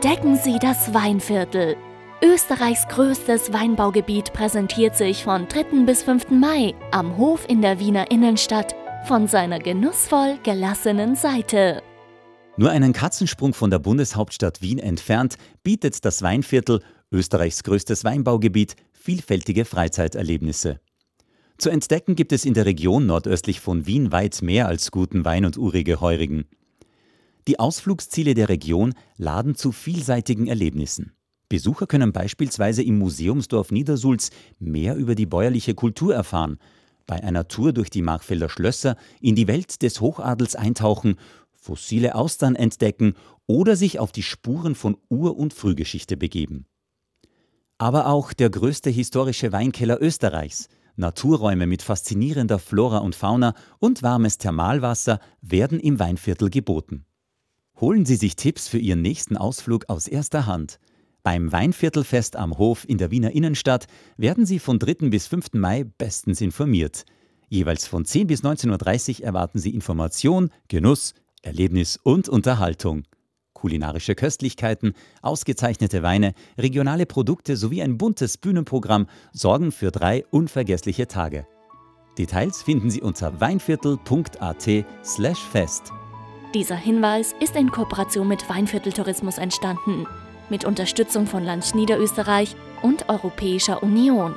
Entdecken Sie das Weinviertel. Österreichs größtes Weinbaugebiet präsentiert sich von 3. bis 5. Mai am Hof in der Wiener Innenstadt von seiner genussvoll gelassenen Seite. Nur einen Katzensprung von der Bundeshauptstadt Wien entfernt bietet das Weinviertel, Österreichs größtes Weinbaugebiet, vielfältige Freizeiterlebnisse. Zu entdecken gibt es in der Region nordöstlich von Wien weit mehr als guten Wein und urige Heurigen. Die Ausflugsziele der Region laden zu vielseitigen Erlebnissen. Besucher können beispielsweise im Museumsdorf Niedersulz mehr über die bäuerliche Kultur erfahren, bei einer Tour durch die Markfelder Schlösser in die Welt des Hochadels eintauchen, fossile Austern entdecken oder sich auf die Spuren von Ur- und Frühgeschichte begeben. Aber auch der größte historische Weinkeller Österreichs, Naturräume mit faszinierender Flora und Fauna und warmes Thermalwasser werden im Weinviertel geboten. Holen Sie sich Tipps für Ihren nächsten Ausflug aus erster Hand. Beim Weinviertelfest am Hof in der Wiener Innenstadt werden Sie von 3. bis 5. Mai bestens informiert. Jeweils von 10 bis 19.30 Uhr erwarten Sie Information, Genuss, Erlebnis und Unterhaltung. Kulinarische Köstlichkeiten, ausgezeichnete Weine, regionale Produkte sowie ein buntes Bühnenprogramm sorgen für drei unvergessliche Tage. Details finden Sie unter weinviertel.at/fest. Dieser Hinweis ist in Kooperation mit Weinvierteltourismus entstanden, mit Unterstützung von Land Niederösterreich und Europäischer Union.